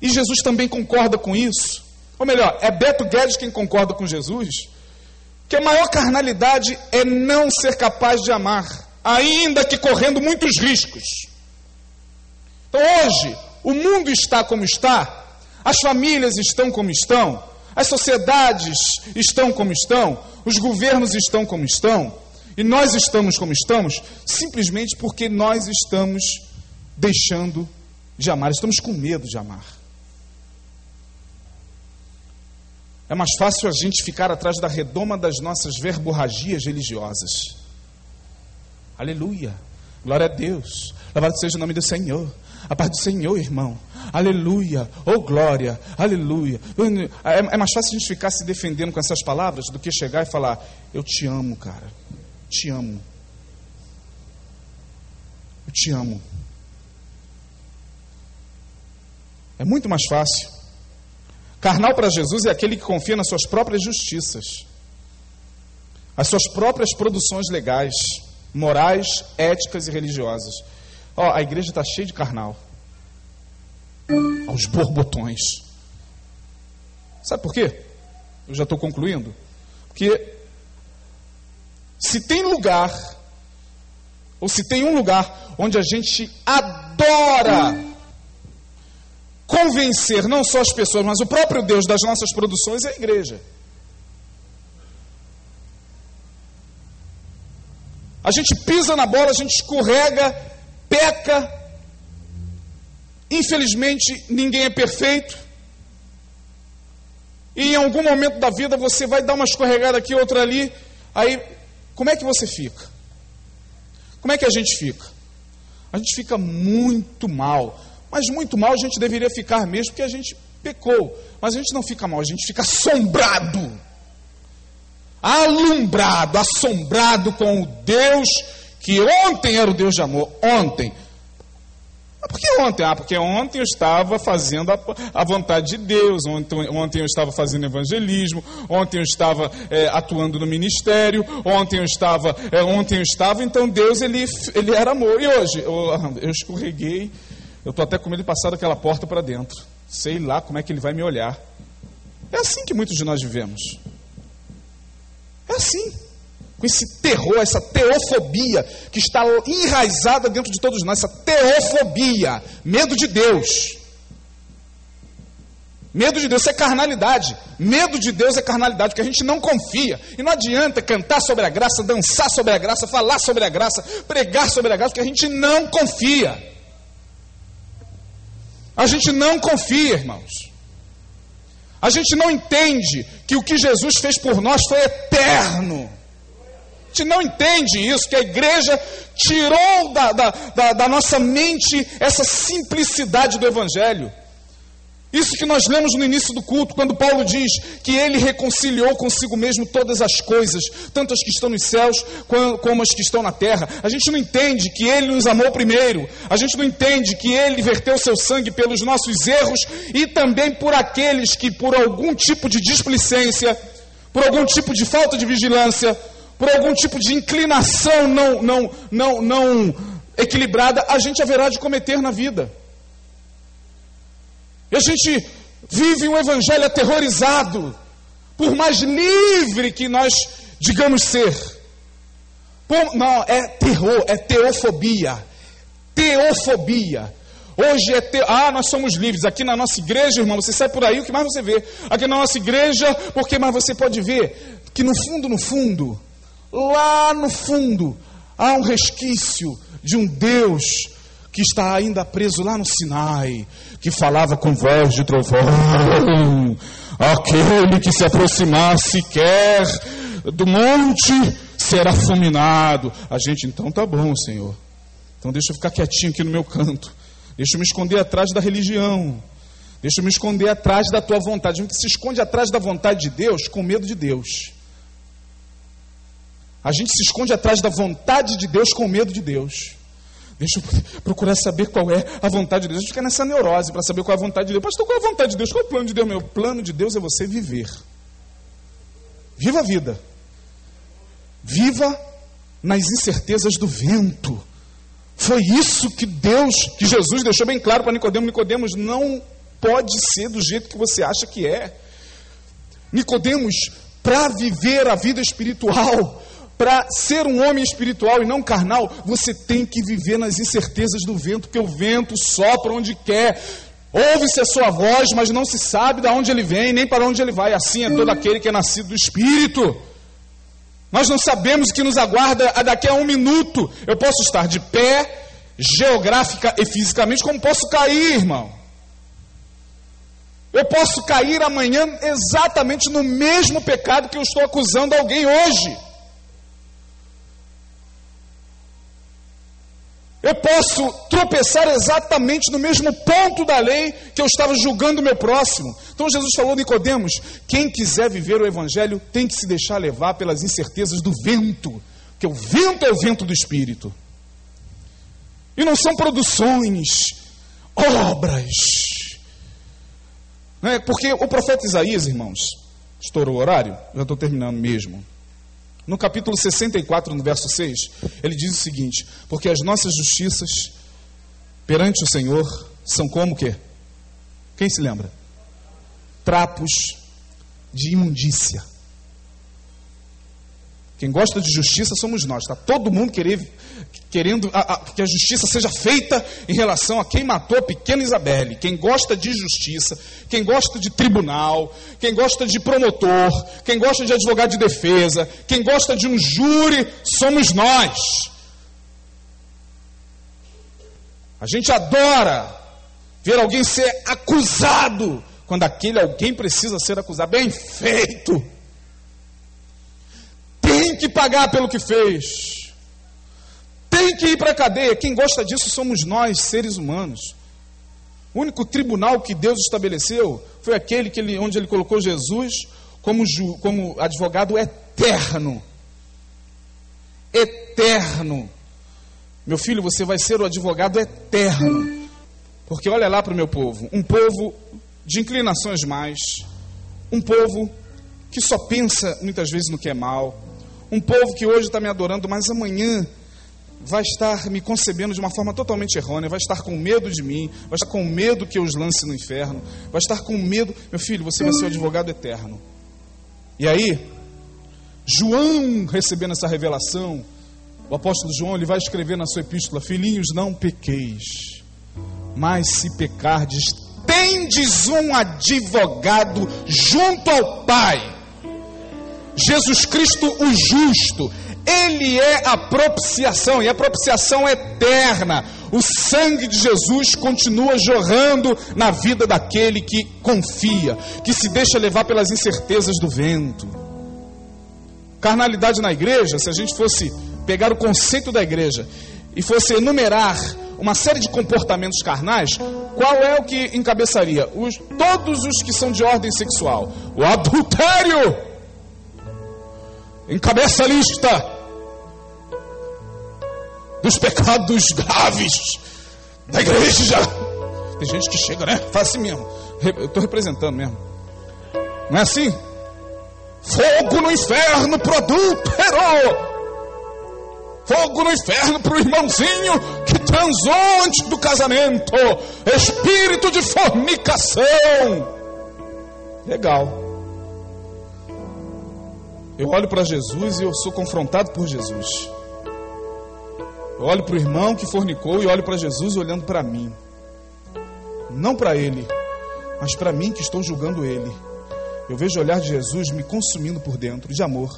e Jesus também concorda com isso. Ou melhor, é Beto Guedes quem concorda com Jesus, que a maior carnalidade é não ser capaz de amar, ainda que correndo muitos riscos. Então hoje, o mundo está como está, as famílias estão como estão, as sociedades estão como estão, os governos estão como estão, e nós estamos como estamos, simplesmente porque nós estamos deixando de amar, estamos com medo de amar. É mais fácil a gente ficar atrás da redoma das nossas verborragias religiosas. Aleluia. Glória a Deus. Louvado seja o nome do Senhor. A paz do Senhor, irmão. Aleluia. Oh, glória. Aleluia. É, é mais fácil a gente ficar se defendendo com essas palavras do que chegar e falar: Eu te amo, cara. Te amo. Eu te amo. É muito mais fácil. Carnal para Jesus é aquele que confia nas suas próprias justiças, as suas próprias produções legais, morais, éticas e religiosas. Ó, a igreja está cheia de carnal. Aos borbotões. Sabe por quê? Eu já estou concluindo. Porque se tem lugar, ou se tem um lugar onde a gente adora convencer não só as pessoas, mas o próprio Deus das nossas produções é a igreja. A gente pisa na bola, a gente escorrega peca. Infelizmente, ninguém é perfeito. E em algum momento da vida você vai dar uma escorregada aqui, outra ali. Aí, como é que você fica? Como é que a gente fica? A gente fica muito mal. Mas muito mal a gente deveria ficar mesmo, porque a gente pecou. Mas a gente não fica mal, a gente fica assombrado. Alumbrado, assombrado com o Deus que ontem era o Deus de amor. Ontem. Por que ontem? Ah, porque ontem eu estava fazendo a, a vontade de Deus, ontem, ontem, eu estava fazendo evangelismo, ontem eu estava é, atuando no ministério, ontem eu estava, é, ontem eu estava, então Deus ele, ele era amor. E hoje? Eu, eu escorreguei, eu estou até com medo de passar daquela porta para dentro. Sei lá como é que ele vai me olhar. É assim que muitos de nós vivemos. É assim com esse terror, essa teofobia que está enraizada dentro de todos nós, essa teofobia, medo de Deus. Medo de Deus é carnalidade. Medo de Deus é carnalidade, porque a gente não confia. E não adianta cantar sobre a graça, dançar sobre a graça, falar sobre a graça, pregar sobre a graça, porque a gente não confia. A gente não confia, irmãos. A gente não entende que o que Jesus fez por nós foi eterno gente não entende isso, que a igreja tirou da, da, da, da nossa mente essa simplicidade do Evangelho. Isso que nós lemos no início do culto, quando Paulo diz que ele reconciliou consigo mesmo todas as coisas, tanto as que estão nos céus como as que estão na terra. A gente não entende que ele nos amou primeiro, a gente não entende que ele verteu seu sangue pelos nossos erros e também por aqueles que, por algum tipo de displicência, por algum tipo de falta de vigilância, por algum tipo de inclinação não, não, não, não equilibrada, a gente haverá de cometer na vida. E a gente vive um evangelho aterrorizado, por mais livre que nós digamos ser. Por, não, é terror, é teofobia. Teofobia. Hoje é te... ah, nós somos livres. Aqui na nossa igreja, irmão, você sai por aí, o que mais você vê? Aqui na nossa igreja, porque mais você pode ver que no fundo, no fundo, lá no fundo, há um resquício de um Deus que está ainda preso lá no Sinai, que falava com voz de trovão. Aquele que se aproximar sequer do monte será fulminado. A gente, então tá bom, Senhor. Então deixa eu ficar quietinho aqui no meu canto. Deixa eu me esconder atrás da religião. Deixa eu me esconder atrás da tua vontade. A gente se esconde atrás da vontade de Deus com medo de Deus. A gente se esconde atrás da vontade de Deus com medo de Deus. Deixa eu procurar saber qual é a vontade de Deus. A gente fica nessa neurose para saber qual é a vontade de Deus. Pastor, qual é a vontade de Deus? Qual é o plano de Deus? Meu plano de Deus é você viver. Viva a vida. Viva nas incertezas do vento. Foi isso que Deus, que Jesus deixou bem claro para Nicodemos. Nicodemos não pode ser do jeito que você acha que é. Nicodemos, para viver a vida espiritual, para ser um homem espiritual e não carnal, você tem que viver nas incertezas do vento, porque o vento sopra onde quer. Ouve-se a sua voz, mas não se sabe de onde ele vem, nem para onde ele vai. Assim é todo aquele que é nascido do Espírito. Nós não sabemos o que nos aguarda daqui a um minuto. Eu posso estar de pé, geográfica e fisicamente, como posso cair, irmão. Eu posso cair amanhã exatamente no mesmo pecado que eu estou acusando alguém hoje. Eu posso tropeçar exatamente no mesmo ponto da lei que eu estava julgando o meu próximo. Então Jesus falou, Nicodemos, quem quiser viver o evangelho tem que se deixar levar pelas incertezas do vento, que o vento é o vento do espírito. E não são produções, obras. Né? Porque o profeta Isaías, irmãos, estourou o horário, já estou terminando mesmo. No capítulo 64, no verso 6, ele diz o seguinte: Porque as nossas justiças perante o Senhor são como o quê? Quem se lembra? Trapos de imundícia. Quem gosta de justiça somos nós. Está todo mundo querendo, querendo a, a, que a justiça seja feita em relação a quem matou a pequena Isabelle. Quem gosta de justiça, quem gosta de tribunal, quem gosta de promotor, quem gosta de advogado de defesa, quem gosta de um júri, somos nós. A gente adora ver alguém ser acusado quando aquele alguém precisa ser acusado. Bem feito! Tem que pagar pelo que fez. Tem que ir para a cadeia. Quem gosta disso somos nós, seres humanos. O único tribunal que Deus estabeleceu foi aquele que ele, onde ele colocou Jesus como, ju, como advogado eterno. Eterno. Meu filho, você vai ser o advogado eterno. Porque olha lá para o meu povo, um povo de inclinações mais, um povo que só pensa muitas vezes no que é mal, um povo que hoje está me adorando, mas amanhã vai estar me concebendo de uma forma totalmente errônea, vai estar com medo de mim, vai estar com medo que eu os lance no inferno, vai estar com medo. Meu filho, você vai ser o advogado eterno. E aí, João recebendo essa revelação, o apóstolo João ele vai escrever na sua epístola: Filhinhos, não pequeis, mas se pecardes, tendes um advogado junto ao Pai Jesus Cristo, o justo, ele é a propiciação, e a propiciação eterna. O sangue de Jesus continua jorrando na vida daquele que confia, que se deixa levar pelas incertezas do vento. Carnalidade na igreja, se a gente fosse pegar o conceito da igreja e fosse enumerar uma série de comportamentos carnais, qual é o que encabeçaria? Os, todos os que são de ordem sexual: o adultério encabeça a lista dos pecados graves da igreja. Tem gente que chega, né? Faz assim mesmo. Eu estou representando mesmo. Não é assim? Fogo no inferno pro adúltero. Fogo no inferno pro irmãozinho que transou antes do casamento. Espírito de fornicação. Legal. Eu olho para Jesus e eu sou confrontado por Jesus. Eu olho para o irmão que fornicou e olho para Jesus olhando para mim. Não para ele, mas para mim que estou julgando ele. Eu vejo o olhar de Jesus me consumindo por dentro de amor.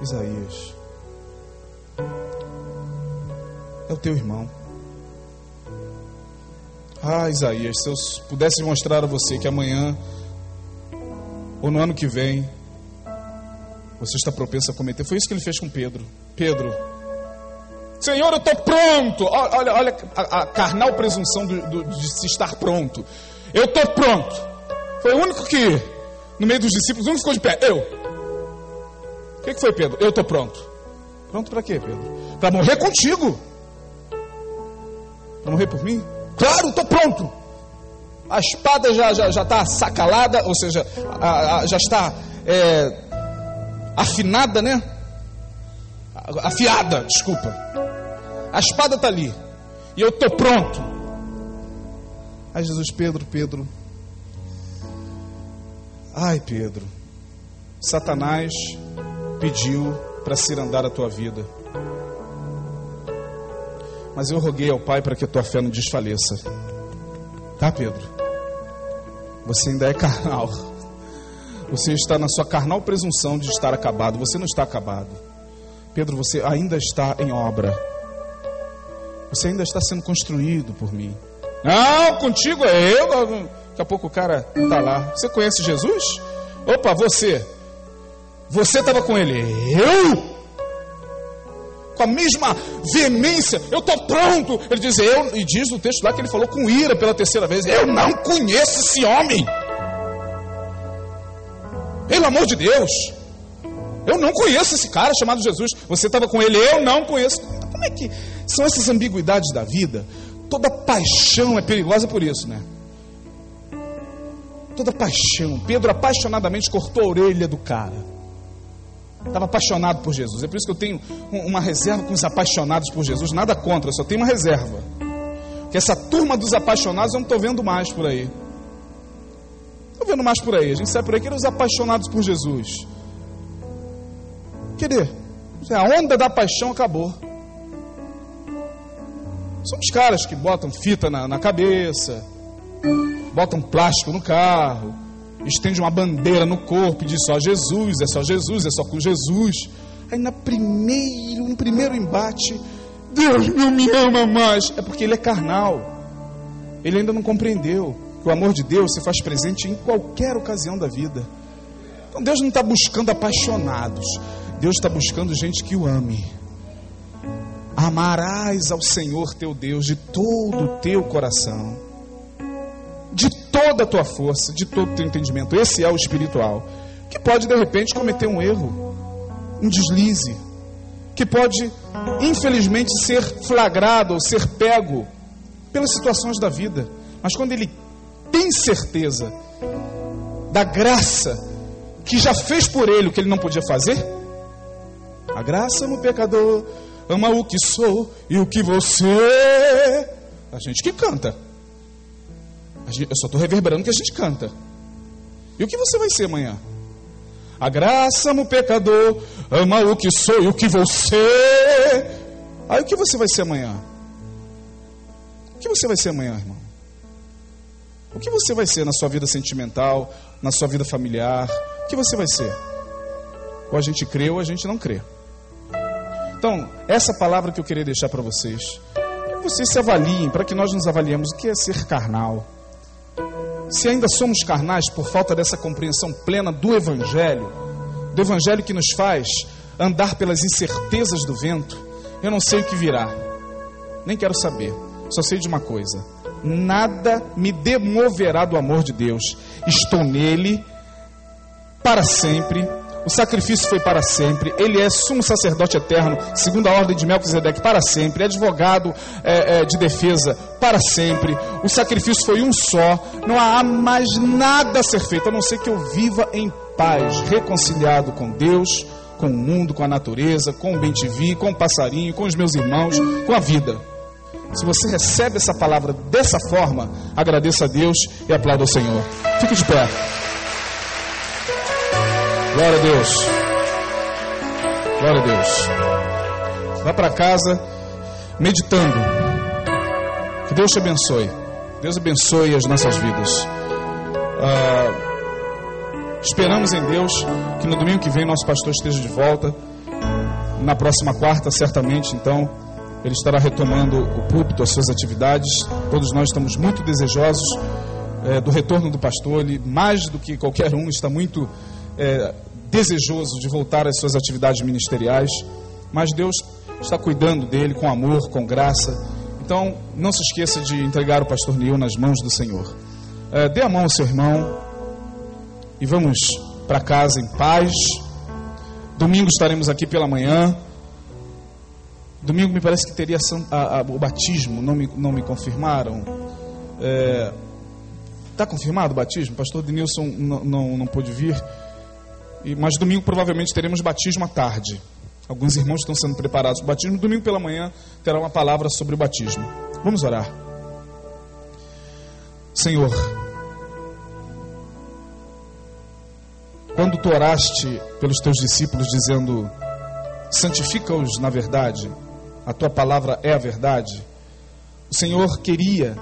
Isaías, é o teu irmão. Ah, Isaías, se eu pudesse mostrar a você que amanhã ou no ano que vem você está propenso a cometer. Foi isso que ele fez com Pedro. Pedro, Senhor, eu estou pronto. Olha, olha a, a carnal presunção do, do, de se estar pronto. Eu estou pronto. Foi o único que, no meio dos discípulos, o único ficou de pé. Eu. O que, que foi, Pedro? Eu estou pronto. Pronto para quê, Pedro? Para morrer contigo. Para morrer por mim? Claro, estou pronto. A espada já está já, já tá sacalada, ou seja, a, a, já está é, afinada, né? Afiada, desculpa. A espada está ali. E eu estou pronto. Ai, Jesus, Pedro, Pedro. Ai, Pedro. Satanás pediu para cirandar a tua vida. Mas eu roguei ao Pai para que a tua fé não desfaleça. Tá, Pedro? Você ainda é carnal. Você está na sua carnal presunção de estar acabado. Você não está acabado. Pedro, você ainda está em obra. Você ainda está sendo construído por mim. Não, contigo é eu. Daqui a pouco o cara está lá. Você conhece Jesus? Opa, você. Você estava com ele. Eu? Com a mesma veemência, eu estou pronto. Ele diz, eu, e diz no texto lá que ele falou com ira pela terceira vez: Eu não conheço esse homem. Pelo amor de Deus. Eu não conheço esse cara chamado Jesus. Você estava com ele, eu não conheço. Como é que são essas ambiguidades da vida? Toda paixão é perigosa por isso, né? Toda paixão. Pedro apaixonadamente cortou a orelha do cara. Estava apaixonado por Jesus. É por isso que eu tenho uma reserva com os apaixonados por Jesus. Nada contra, só tenho uma reserva. Que essa turma dos apaixonados eu não estou vendo mais por aí. Estou vendo mais por aí. A gente sai por aí que eram os apaixonados por Jesus. querer. A onda da paixão acabou. São os caras que botam fita na, na cabeça, botam plástico no carro, estende uma bandeira no corpo e diz só Jesus, é só Jesus, é só com Jesus. Aí na primeiro, no primeiro embate, Deus não me ama mais. É porque ele é carnal. Ele ainda não compreendeu que o amor de Deus se faz presente em qualquer ocasião da vida. Então Deus não está buscando apaixonados. Deus está buscando gente que o ame. Amarás ao Senhor teu Deus de todo o teu coração, de toda a tua força, de todo o teu entendimento. Esse é o espiritual, que pode de repente cometer um erro, um deslize, que pode infelizmente ser flagrado ou ser pego pelas situações da vida. Mas quando ele tem certeza da graça que já fez por ele o que ele não podia fazer, a graça no pecador ama o que sou e o que você. A gente que canta. Gente, eu só estou reverberando que a gente canta. E o que você vai ser amanhã? A graça ama o pecador, ama o que sou e o que você. Aí o que você vai ser amanhã? O que você vai ser amanhã, irmão? O que você vai ser na sua vida sentimental, na sua vida familiar? O que você vai ser? Ou a gente crê ou a gente não crê. Então, essa palavra que eu queria deixar para vocês, para que vocês se avaliem, para que nós nos avaliemos o que é ser carnal. Se ainda somos carnais por falta dessa compreensão plena do Evangelho, do Evangelho que nos faz andar pelas incertezas do vento, eu não sei o que virá, nem quero saber, só sei de uma coisa: nada me demoverá do amor de Deus, estou nele para sempre o sacrifício foi para sempre. Ele é sumo sacerdote eterno, segundo a ordem de Melquisedeque, para sempre. É advogado é, é, de defesa, para sempre. O sacrifício foi um só. Não há mais nada a ser feito, a não ser que eu viva em paz, reconciliado com Deus, com o mundo, com a natureza, com o bem-te-vi, com o passarinho, com os meus irmãos, com a vida. Se você recebe essa palavra dessa forma, agradeça a Deus e aplauda ao Senhor. Fique de pé. Glória a Deus. Glória a Deus. Vá para casa meditando. Que Deus te abençoe. Deus abençoe as nossas vidas. Ah, esperamos em Deus que no domingo que vem nosso pastor esteja de volta. Na próxima quarta, certamente, então, ele estará retomando o púlpito, as suas atividades. Todos nós estamos muito desejosos é, do retorno do pastor. Ele, mais do que qualquer um, está muito é, desejoso de voltar às suas atividades ministeriais, mas Deus está cuidando dele com amor, com graça. Então, não se esqueça de entregar o pastor Neil nas mãos do Senhor. É, dê a mão ao seu irmão e vamos para casa em paz. Domingo estaremos aqui pela manhã. Domingo me parece que teria a, a, o batismo, não me, não me confirmaram. Está é, tá confirmado o batismo? Pastor Denilson não, não, não pôde vir. E, mas domingo provavelmente teremos batismo à tarde. Alguns irmãos estão sendo preparados para o batismo. Domingo pela manhã terá uma palavra sobre o batismo. Vamos orar. Senhor, quando tu oraste pelos teus discípulos dizendo: santifica-os na verdade, a tua palavra é a verdade, o Senhor queria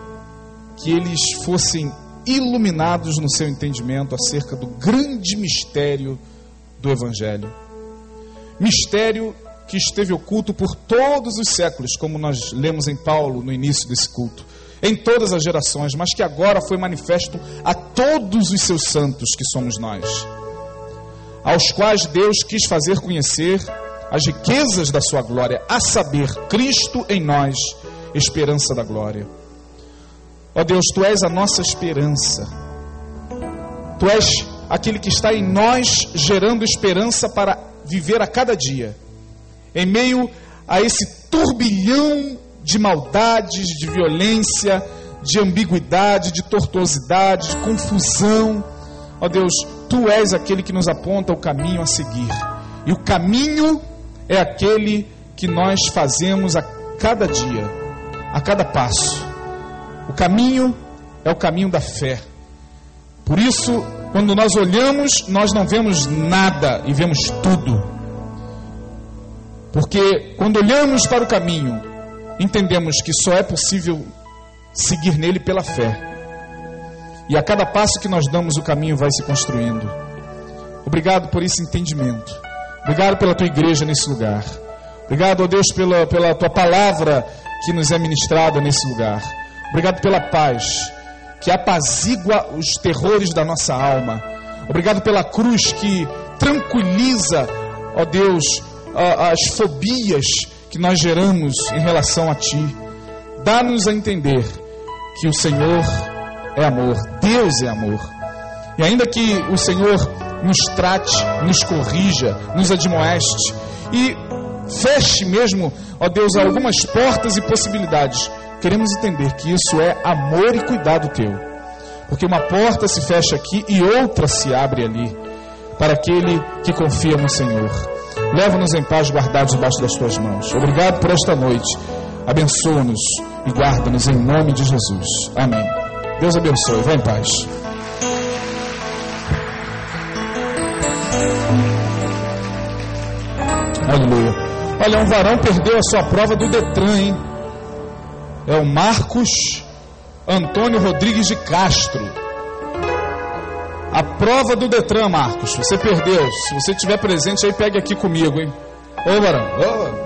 que eles fossem iluminados no seu entendimento acerca do grande mistério do Evangelho. Mistério que esteve oculto por todos os séculos, como nós lemos em Paulo no início desse culto, em todas as gerações, mas que agora foi manifesto a todos os seus santos que somos nós, aos quais Deus quis fazer conhecer as riquezas da sua glória, a saber, Cristo em nós, esperança da glória. Ó Deus, tu és a nossa esperança. Tu és aquele que está em nós gerando esperança para viver a cada dia. Em meio a esse turbilhão de maldades, de violência, de ambiguidade, de tortuosidade, de confusão. Ó Deus, tu és aquele que nos aponta o caminho a seguir. E o caminho é aquele que nós fazemos a cada dia, a cada passo. O caminho é o caminho da fé. Por isso, quando nós olhamos, nós não vemos nada e vemos tudo. Porque quando olhamos para o caminho, entendemos que só é possível seguir nele pela fé. E a cada passo que nós damos, o caminho vai se construindo. Obrigado por esse entendimento. Obrigado pela tua igreja nesse lugar. Obrigado, ó Deus, pela, pela tua palavra que nos é ministrada nesse lugar. Obrigado pela paz que apazigua os terrores da nossa alma. Obrigado pela cruz que tranquiliza, ó Deus, as fobias que nós geramos em relação a Ti. Dá-nos a entender que o Senhor é amor, Deus é amor. E ainda que o Senhor nos trate, nos corrija, nos admoeste e feche mesmo, ó Deus, algumas portas e possibilidades, queremos entender que isso é amor e cuidado teu. Porque uma porta se fecha aqui e outra se abre ali, para aquele que confia no Senhor. Leva-nos em paz, guardados debaixo das tuas mãos. Obrigado por esta noite. Abençoa-nos e guarda-nos em nome de Jesus. Amém. Deus abençoe. Vá em paz. Aleluia. Olha, um varão perdeu a sua prova do Detran, hein? É o Marcos Antônio Rodrigues de Castro. A prova do Detran, Marcos. Você perdeu. Se você estiver presente aí, pegue aqui comigo, hein? Ô, varão. Ô, varão.